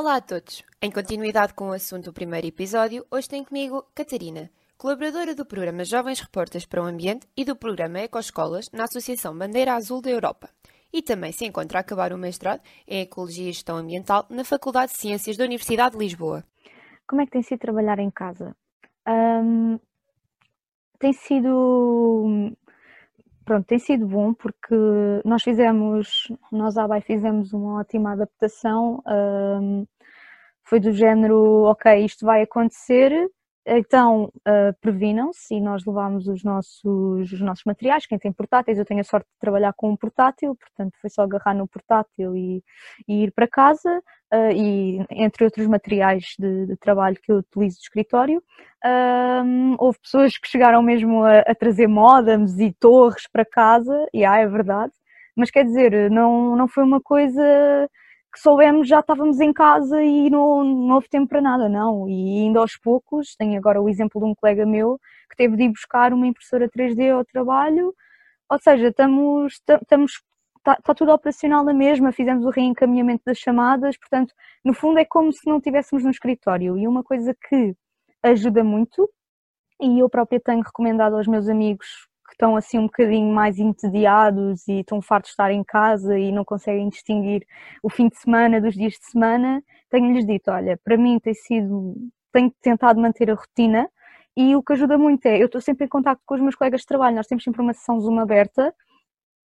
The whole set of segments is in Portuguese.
Olá a todos! Em continuidade com o assunto do primeiro episódio, hoje tem comigo Catarina, colaboradora do programa Jovens Reportas para o Ambiente e do programa Ecoescolas na Associação Bandeira Azul da Europa. E também se encontra a acabar o mestrado em Ecologia e Gestão Ambiental na Faculdade de Ciências da Universidade de Lisboa. Como é que tem sido trabalhar em casa? Um, tem sido pronto, tem sido bom porque nós fizemos, nós à BAI fizemos uma ótima adaptação, um, foi do género, ok, isto vai acontecer, então uh, previnam-se e nós levámos os nossos, os nossos materiais, quem tem portáteis, eu tenho a sorte de trabalhar com um portátil, portanto foi só agarrar no portátil e, e ir para casa, uh, e entre outros materiais de, de, trabalho que eu utilizo de escritório. Um, houve pessoas que chegaram mesmo a, a trazer modems e torres para casa, e ah, é verdade, mas quer dizer, não, não foi uma coisa que soubemos já estávamos em casa e não, não houve tempo para nada, não. E ainda aos poucos, tenho agora o exemplo de um colega meu que teve de ir buscar uma impressora 3D ao trabalho, ou seja, estamos, estamos está, está tudo operacional na mesma, fizemos o reencaminhamento das chamadas, portanto, no fundo é como se não estivéssemos no escritório. E uma coisa que ajuda muito, e eu própria tenho recomendado aos meus amigos estão assim um bocadinho mais entediados e estão fartos de estar em casa e não conseguem distinguir o fim de semana dos dias de semana, tenho-lhes dito, olha, para mim tem sido, tenho tentado manter a rotina e o que ajuda muito é, eu estou sempre em contato com os meus colegas de trabalho, nós temos sempre uma sessão Zoom aberta,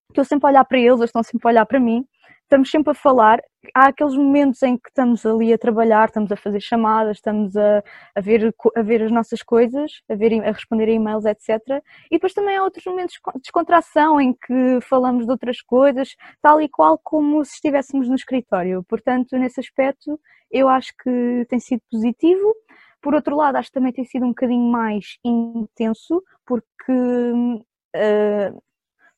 estou sempre a olhar para eles, eles estão sempre a olhar para mim, estamos sempre a falar. Há aqueles momentos em que estamos ali a trabalhar, estamos a fazer chamadas, estamos a, a, ver, a ver as nossas coisas, a, ver, a responder a e-mails, etc. E depois também há outros momentos de descontração em que falamos de outras coisas, tal e qual como se estivéssemos no escritório. Portanto, nesse aspecto, eu acho que tem sido positivo. Por outro lado, acho que também tem sido um bocadinho mais intenso, porque uh,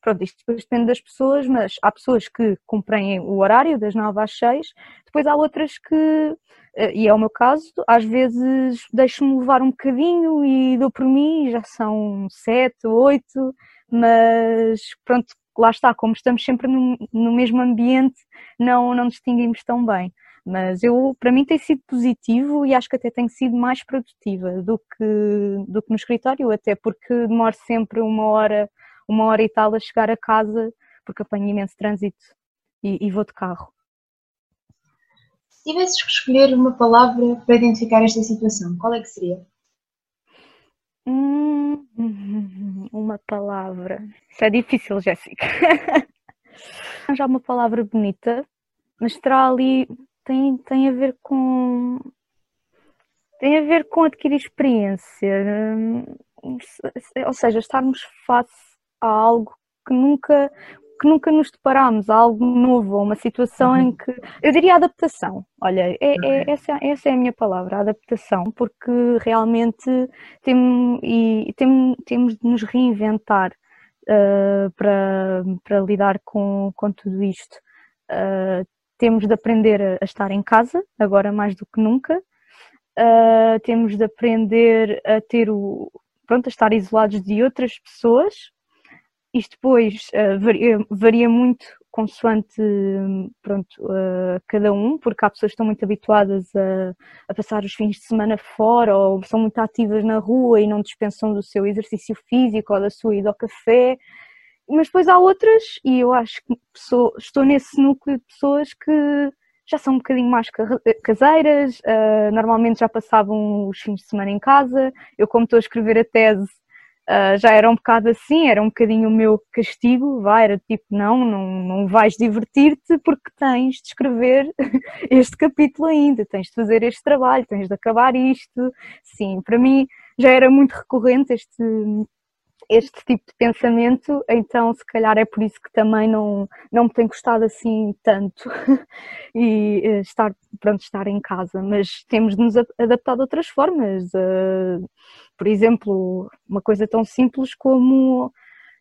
Pronto, isto depois depende das pessoas, mas há pessoas que cumprem o horário das 9 às 6, depois há outras que, eh, e é o meu caso, às vezes deixo-me levar um bocadinho e dou por mim, já são 7, 8, mas pronto, lá está, como estamos sempre no, no mesmo ambiente, não, não distinguimos tão bem. Mas eu para mim tem sido positivo e acho que até tenho sido mais produtiva do que do que no escritório até porque demoro sempre uma hora uma hora e tal a chegar a casa porque apanho imenso trânsito e, e vou de carro. Se tivesses que escolher uma palavra para identificar esta situação, qual é que seria? Hum, uma palavra. Isso é difícil, Jéssica. Já uma palavra bonita, mas terá ali. Tem, tem a ver com. Tem a ver com adquirir experiência. Hum, ou seja, estarmos face a algo que nunca que nunca nos deparámos, a algo novo, a uma situação uhum. em que eu diria adaptação. Olha, é, é, essa, essa é a minha palavra, adaptação, porque realmente tem, e, tem, temos de nos reinventar uh, para, para lidar com, com tudo isto. Uh, temos de aprender a, a, estar em casa, agora mais do que nunca. Uh, temos de aprender a ter o pronto, a estar isolados de outras pessoas, isto depois uh, varia, varia, muito consoante pronto, uh, cada um, porque há pessoas que estão muito habituadas a, a, passar os fins de semana fora ou são muito ativas na rua e não dispensam do seu exercício físico ou da sua ida ao café. Mas depois há outras, e eu acho que sou, estou nesse núcleo de pessoas que já são um bocadinho mais caseiras, uh, normalmente já passavam os fins de semana em casa. Eu, como estou a escrever a tese, Uh, já era um bocado assim, era um bocadinho o meu castigo, vai, era tipo, não, não, não vais divertir-te porque tens de escrever este capítulo ainda, tens de fazer este trabalho, tens de acabar isto. Sim, para mim já era muito recorrente este, este tipo de pensamento, então se calhar é por isso que também não, não me tem gostado assim tanto e uh, estar, pronto, estar em casa, mas temos de nos adaptar de outras formas. Uh, por exemplo, uma coisa tão simples como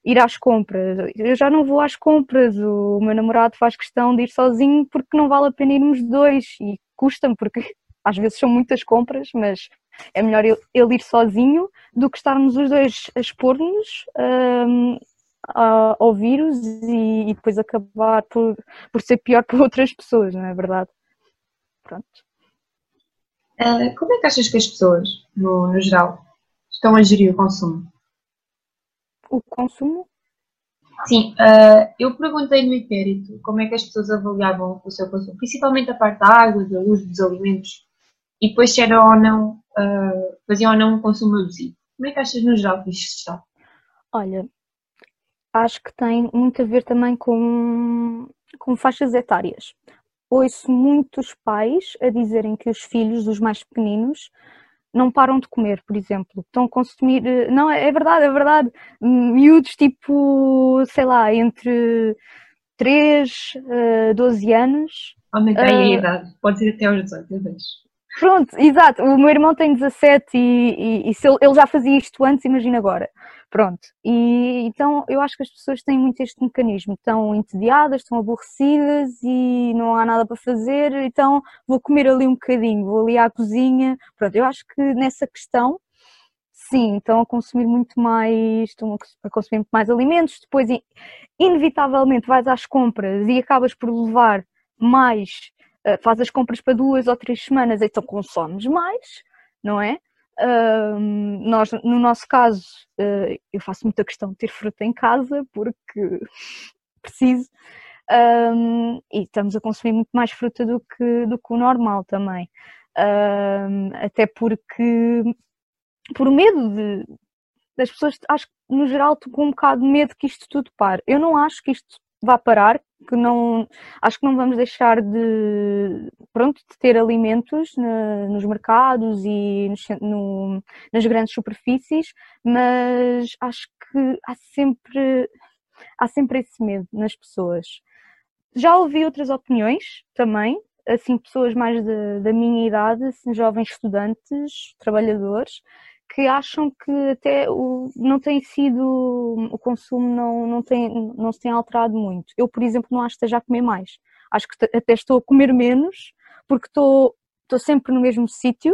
ir às compras. Eu já não vou às compras, o meu namorado faz questão de ir sozinho porque não vale a pena irmos dois e custa-me porque às vezes são muitas compras, mas é melhor ele ir sozinho do que estarmos os dois a expor-nos um, ao vírus e, e, depois acabar por, por ser pior para outras pessoas, não é verdade? Pronto. Uh, como é que achas que as pessoas, no, no geral, estão a gerir o consumo? O consumo? Sim, uh, eu perguntei no inquérito como é que as pessoas avaliavam o seu consumo, principalmente a parte da água, da luz, dos alimentos, e depois se era ou não, uh, faziam ou não um consumo abusivo. Como é que achas no geral que isto está? Olha, acho que tem muito a ver também com, com faixas etárias. Ouço muitos pais a dizerem que os filhos, os mais pequeninos, não param de comer, por exemplo. Estão a consumir. Eh, não, é, é verdade, é verdade. Miúdos tipo, sei lá, entre 3 a 12 anos. Aumentei uh, a eh, idade, pode ser até aos 18, eu vejo. Pronto, exato. O meu irmão tem 17 e, e, e se ele, ele, já fazia isto antes, imagina agora. Pronto. E então eu acho que as pessoas têm muito este mecanismo. Estão entediadas, estão aborrecidas e não há nada para fazer, então vou comer ali um bocadinho, vou ali à cozinha. Pronto, eu acho que nessa questão, sim, estão a consumir muito mais, estão a consumir muito mais alimentos, depois inevitavelmente vais às compras e acabas por levar mais faz as compras para duas ou três semanas, então consomes mais, não é? Nós, no nosso caso, uh, eu faço muita questão de ter fruta em casa porque preciso um, e estamos a consumir muito mais fruta do que, do que o normal também. Um, até porque, por medo de, das pessoas, acho que no geral estou com um bocado de medo que isto tudo pare. Eu não acho que isto vá parar, que não acho que não vamos deixar de pronto de ter alimentos na, nos mercados e no, nas grandes superfícies, mas acho que há sempre há sempre esse medo nas pessoas. Já ouvi outras opiniões também, assim pessoas mais da, da minha idade, assim, jovens estudantes, trabalhadores, que acham que até o, não tem sido, o consumo não, não, tem, não se tem alterado muito. Eu, por exemplo, não acho que esteja a comer mais. Acho que até estou a comer menos, porque estou, estou sempre no mesmo sítio,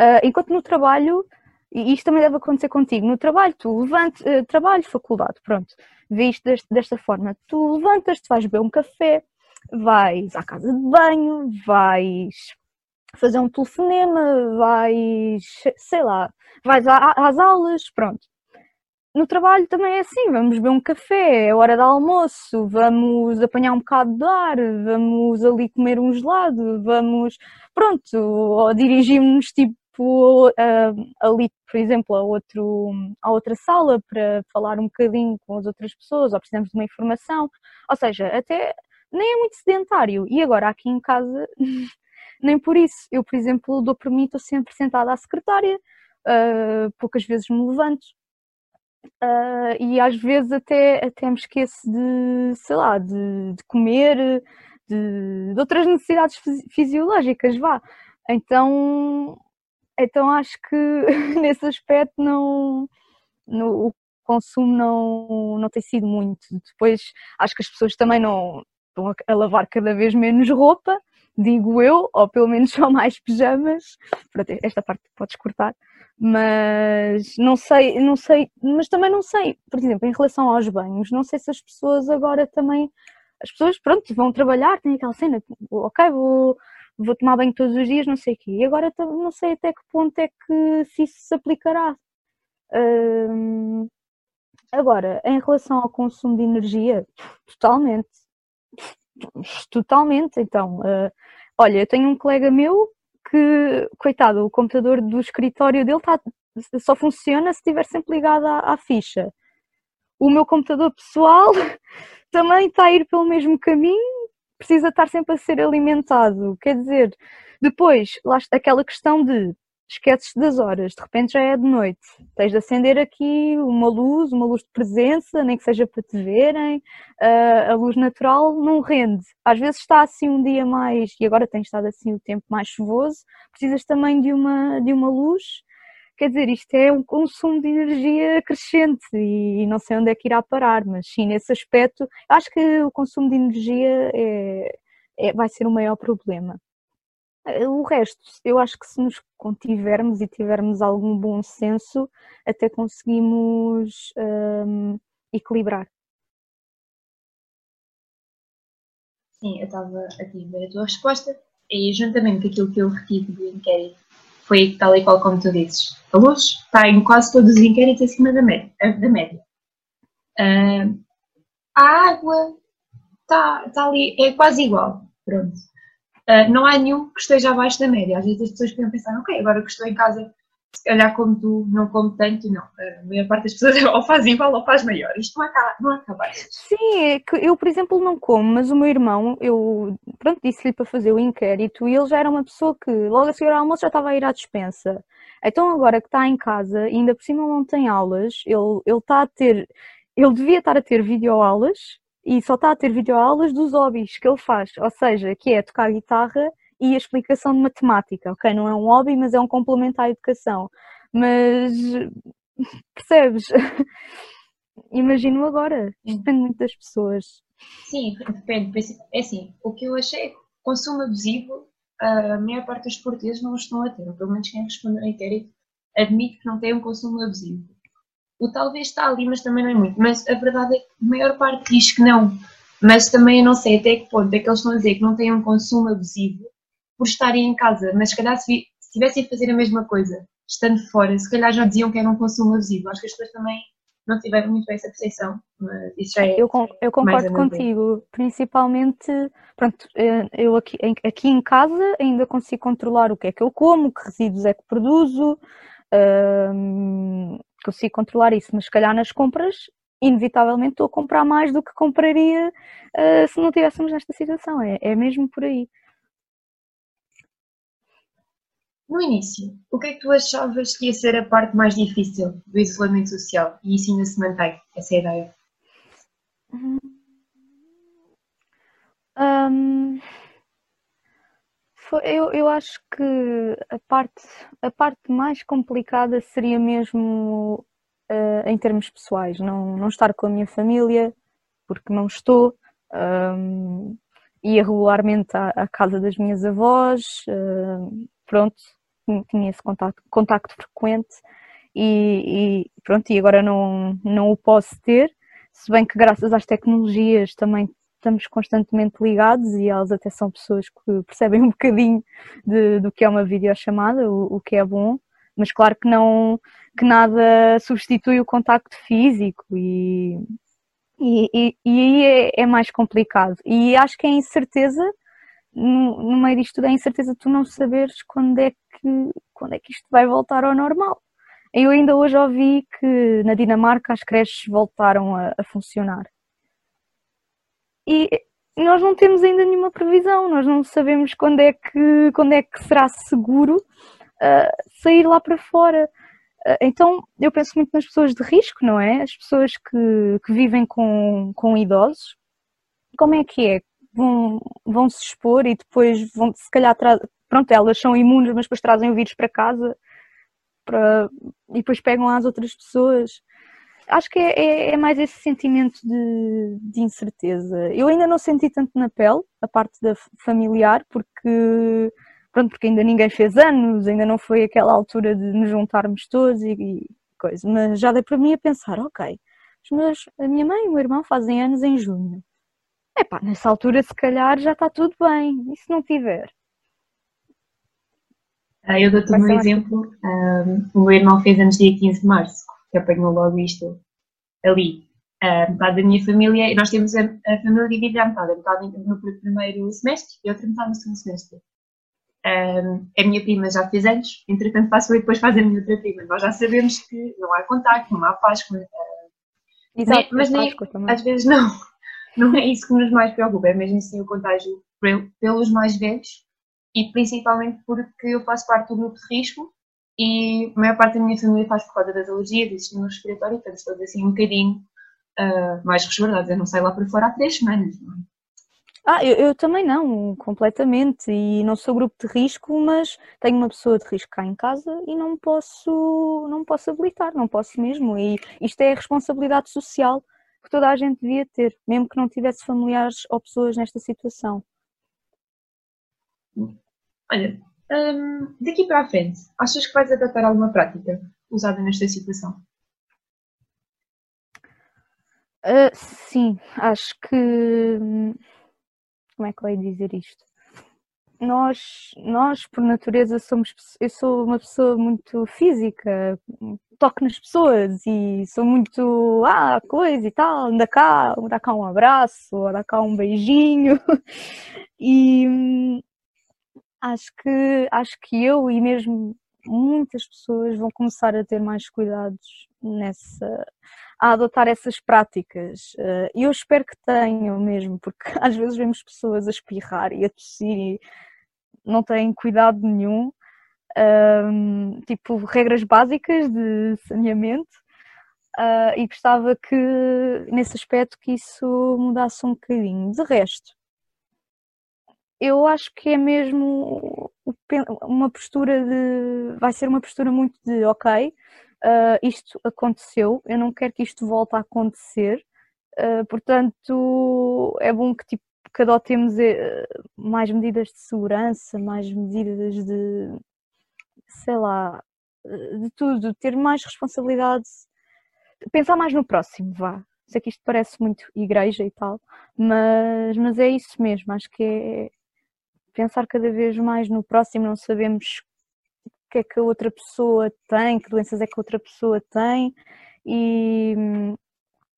uh, enquanto no trabalho, e isto também deve acontecer contigo, no trabalho tu levantas, uh, trabalho, faculdade, pronto, vês deste, desta forma, tu levantas-te, vais beber um café, vais à casa de banho, vais fazer um telefonema, vais, sei lá, vais às aulas, pronto. No trabalho também é assim, vamos beber um café, é hora de almoço, vamos apanhar um bocado de ar, vamos ali comer um gelado, vamos, pronto, ou dirigimos tipo ali, por exemplo, a, outro, a outra sala para falar um bocadinho com as outras pessoas, ou precisamos de uma informação, ou seja, até nem é muito sedentário. E agora aqui em casa nem por isso. Eu, por exemplo, dou por mim, estou sempre sentada à secretária, uh, poucas vezes me levanto. Uh, e às vezes até, até me esqueço de, sei lá, de, de comer, de, de, outras necessidades fisiológicas, vá. Então, então acho que nesse aspecto não, no, o consumo não, não tem sido muito. Depois acho que as pessoas também não estão a, lavar cada vez menos roupa, digo eu, ou pelo menos só mais pijamas. Pronto, esta parte podes cortar. Mas não sei, não sei, mas também não sei, por exemplo, em relação aos banhos, não sei se as pessoas agora também, as pessoas, pronto, vão trabalhar, têm aquela cena, ok, vou, vou tomar banho todos os dias, não sei o quê. E agora não sei até que ponto é que se isso se aplicará. Hum, agora, em relação ao consumo de energia, totalmente Totalmente, então. Uh, olha, eu tenho um colega meu que, coitado, o computador do escritório dele tá, só funciona se estiver sempre ligado à, à ficha. O meu computador pessoal também está a ir pelo mesmo caminho, precisa estar sempre a ser alimentado. Quer dizer, depois, lá aquela questão de esqueces das horas, de repente já é de noite, tens de acender aqui uma luz, uma luz de presença, nem que seja para te verem, uh, a luz natural não rende. Às vezes está assim um dia mais, e agora tem estado assim o tempo mais chuvoso, precisas também de uma, de uma luz. Quer dizer, isto é um consumo de energia crescente e não sei onde é que irá parar, mas sim, nesse aspecto, acho que o consumo de energia é, é vai ser o maior problema. O resto, eu acho que se nos contivermos e tivermos algum bom senso, até conseguimos um, equilibrar. Sim, eu estava aqui a ver a tua resposta e juntamente com aquilo que eu retive do inquérito, foi tal e qual como tu dizes. A luz está em quase todos os inquéritos acima da média. Da média. Uh, a água está, está ali, é quase igual. Pronto. Uh, não há nenhum que esteja abaixo da média. Às vezes as pessoas podem pensar, ok, agora que estou em casa, se calhar como tu, não como tanto, não. A maior parte das pessoas ou faz igual ou faz maior. Isto não há, não há baixo. Sim, é eu, por exemplo, não como, mas o meu irmão, eu, pronto, disse-lhe para fazer o inquérito e ele já era uma pessoa que logo a seguir ao almoço já estava a ir à dispensa. Então agora que está em casa, ainda por cima não tem aulas, ele, ele está a ter, ele devia estar a ter videoaulas e só está a ter videoaulas dos hobbies que ele faz, ou seja, que é tocar guitarra e a explicação de matemática, ok? Não é um hobby, mas é um complemento à educação. Mas percebes? Imagino agora, isto depende muito das pessoas. Sim, depende. É assim, o que eu achei é que consumo abusivo, a maior parte dos portugueses não estão a ter, pelo menos quem responder ao inquérito admite que não tem um consumo abusivo o talvez está ali, mas também não é muito. Mas a verdade é que a maior parte diz que não. Mas também eu não sei até que ponto é que eles estão a dizer que não têm um consumo abusivo por estarem em casa. Mas se calhar se, estivessem a fazer a mesma coisa, estando fora, se calhar já diziam que era um consumo abusivo. Acho que as pessoas também não tiveram muito essa percepção, mas isso já é. Eu, eu concordo contigo, principalmente, pronto, eh, eu aqui, aqui em casa ainda consigo controlar o que é que eu como, que resíduos é que produzo, consigo controlar isso, mas se calhar nas compras, inevitavelmente estou a comprar mais do que compraria uh, se não estivéssemos nesta situação. É, é mesmo por aí. No início, o que é que tu achavas que ia ser a parte mais difícil do isolamento social? E isso ainda se mantém, essa é ideia? Um, eu, eu acho que a parte, a parte mais complicada seria mesmo uh, em termos pessoais, não, não estar com a minha família, porque não estou. Um, ia regularmente à, à, casa das minhas avós, uh, pronto, tinha esse contacto, contacto frequente e, e, pronto, e agora não, não o posso ter, se bem que graças às tecnologias também estamos constantemente ligados e elas até são pessoas que percebem um bocadinho de, do que é uma videochamada, o, o que é bom, mas claro que não que nada substitui o contacto físico e, e, e, aí é, é, mais complicado. E acho que é incerteza, no, no meio disto tudo, é incerteza tu não saberes quando é que, quando é que isto vai voltar ao normal. Eu ainda hoje ouvi que na Dinamarca as creches voltaram a, a funcionar e nós não temos ainda nenhuma previsão, nós não sabemos quando é que, quando é que será seguro uh, sair lá para fora. Uh, então eu penso muito nas pessoas de risco, não é? As pessoas que, que vivem com, com idosos. Como é que é? Vão, vão se expor e depois vão, se calhar, pronto, elas são imunes, mas depois trazem o vírus para casa para, e depois pegam às outras pessoas acho que é, é, é, mais esse sentimento de, de, incerteza. Eu ainda não senti tanto na pele a parte da familiar, porque pronto, porque ainda ninguém fez anos, ainda não foi aquela altura de nos juntarmos todos e, e coisa. Mas já dei para mim a pensar, ok, os meus, a minha mãe e o meu irmão fazem anos em junho. Epá, nessa altura se calhar já está tudo bem. E se não tiver? Ah, eu dou-te um exemplo. Um, o meu irmão fez anos dia 15 de março que apanhou logo isto ali. A metade da minha família, nós temos a, a família dividida à metade, a metade no primeiro semestre e a outra metade no segundo semestre. Um, a minha prima já fez anos, entretanto passo e depois faz a minha outra prima. Nós já sabemos que não há contacto, não há Páscoa. Uh, Exato, mas nem, às vezes não. Não é isso que nos mais preocupa, é mesmo sim o contágio pelos mais velhos e principalmente porque eu faço parte do grupo de risco e a maior parte da minha família faz por causa das alergias e sistema respiratório, estamos todos assim um bocadinho uh, mais resguardados. Eu não saio lá para fora há três semanas, não é? Ah, eu, eu, também não, completamente. E não sou grupo de risco, mas tenho uma pessoa de risco cá em casa e não posso, não posso habilitar, não posso mesmo. E isto é a responsabilidade social que toda a gente devia ter, mesmo que não tivesse familiares ou pessoas nesta situação. Olha, um, daqui para a frente, achas que vais adaptar alguma prática usada nesta situação? Uh, sim, acho que. Como é que eu ia dizer isto? nós, nós por natureza somos, eu sou uma pessoa muito física, toco nas pessoas e sou muito, ah, coisa e tal, anda cá, dá cá um abraço, dá cá um beijinho e hum, acho que, acho que eu e mesmo muitas pessoas vão começar a ter mais cuidados nessa, a adotar essas práticas. Eh, e eu espero que tenham mesmo, porque às vezes vemos pessoas a espirrar e a tossir e não têm cuidado nenhum. Um, tipo, regras básicas de saneamento. Uh, e gostava que, nesse aspecto, que isso mudasse um bocadinho. De resto, eu acho que é mesmo uma postura de. Vai ser uma postura muito de ok, uh, isto aconteceu, eu não quero que isto volte a acontecer, uh, portanto é bom que tipo que adotemos uh, mais medidas de segurança, mais medidas de sei lá, de tudo, ter mais responsabilidade, pensar mais no próximo, vá. Sei que isto parece muito igreja e tal, mas, mas é isso mesmo, acho que é pensar cada vez mais no próximo, não sabemos o que é que a outra pessoa tem, que doenças é que a outra pessoa tem e,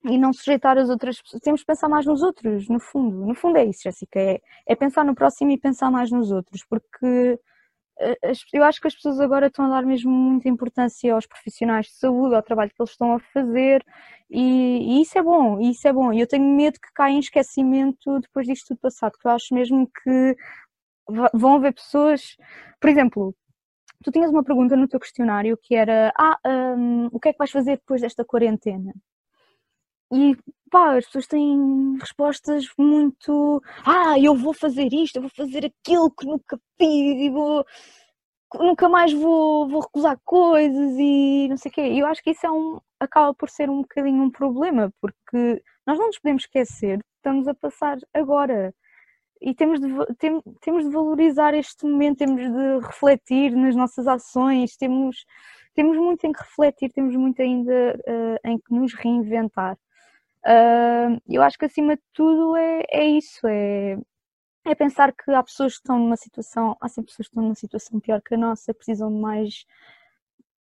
e não sujeitar as outras pessoas. Temos que pensar mais nos outros, no fundo. No fundo é isso, Jéssica, é, é pensar no próximo e pensar mais nos outros, porque eh, eu acho que as pessoas agora estão a dar mesmo muita importância aos profissionais de saúde, ao trabalho que eles estão a fazer e, e isso é bom, isso é bom. E eu tenho medo que caia em esquecimento depois disto tudo passado, porque eu acho mesmo que vão haver pessoas, por exemplo, tu tinhas uma pergunta no teu questionário que era ah, um, o que é que vais fazer depois desta quarentena? E pá, as pessoas têm respostas muito ah, eu vou fazer isto, eu vou fazer aquilo que nunca fiz e vou nunca mais vou, vou recusar coisas e não sei o quê. Eu acho que isso é um, acaba por ser um bocadinho um problema, porque nós não nos podemos esquecer, estamos a passar agora e temos de, tem, temos de valorizar este momento, temos de refletir nas nossas ações, temos, temos muito em que refletir, temos muito ainda uh, em que nos reinventar. Uh, eu acho que acima de tudo é, é isso, é, é pensar que há pessoas que estão numa situação, há sempre pessoas que estão numa situação pior que a nossa, precisam de mais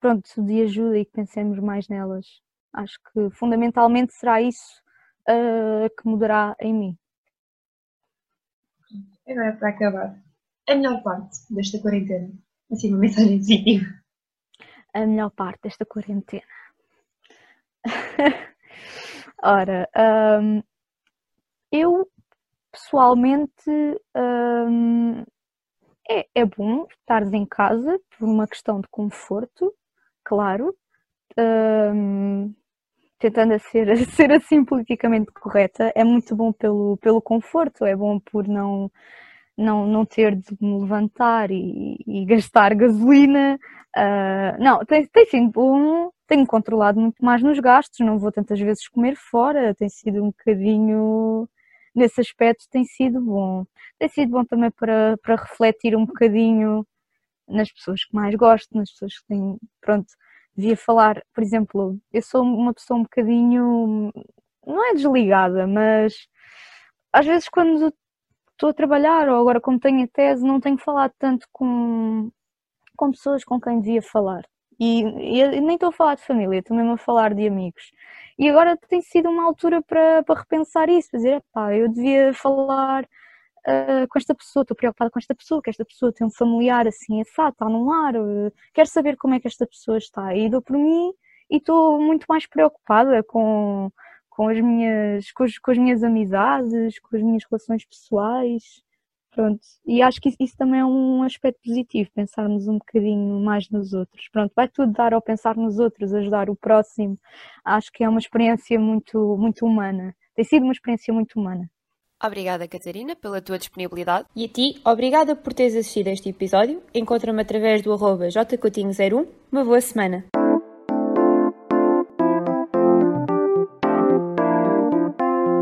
pronto, de ajuda e que pensemos mais nelas. Acho que fundamentalmente será isso uh, que mudará em mim. Agora, para acabar, a melhor parte desta quarentena. Assim, uma mensagem positiva. A melhor parte desta quarentena. Ora, um, eu pessoalmente um, é, é bom estar em casa por uma questão de conforto, claro. Um, tentando ser, ser assim politicamente correta, é muito bom pelo, pelo conforto, é bom por não, não, não ter de me levantar e, e gastar gasolina. Uh, não, tem, tem sido bom, tenho controlado muito mais nos gastos, não vou tantas vezes comer fora, tem sido um bocadinho. Nesse aspecto tem sido bom. Tem sido bom também para, para refletir um bocadinho nas pessoas que mais gosto, nas pessoas que têm, pronto, devia falar, por exemplo, eu sou uma pessoa um bocadinho, não é desligada, mas às vezes quando estou a trabalhar ou agora como tenho a tese, não tenho falado tanto com, com pessoas com quem devia falar. E, e nem estou a falar de família, estou mesmo a falar de amigos. E agora tem sido uma altura para, para repensar isso, para dizer, pá, eu devia falar uh, com esta pessoa, estou preocupada com esta pessoa, que esta pessoa tem um familiar assim, assado, está num lar, uh, quero saber como é que esta pessoa está. E dou por mim e estou muito mais preocupada com, com, as minhas, com, com as minhas amizades, com as minhas relações pessoais. Pronto, e acho que isso, isso, também é um aspecto positivo, pensarmos um bocadinho mais nos outros. Pronto, vai tudo dar ao pensar nos outros, ajudar o próximo. Acho que é uma experiência muito, muito humana. Tem sido uma experiência muito humana. Obrigada, Catarina, pela tua disponibilidade. E a ti, obrigada por teres assistido a este episódio. Encontra-me através do arroba jcoutinho01. Uma boa semana.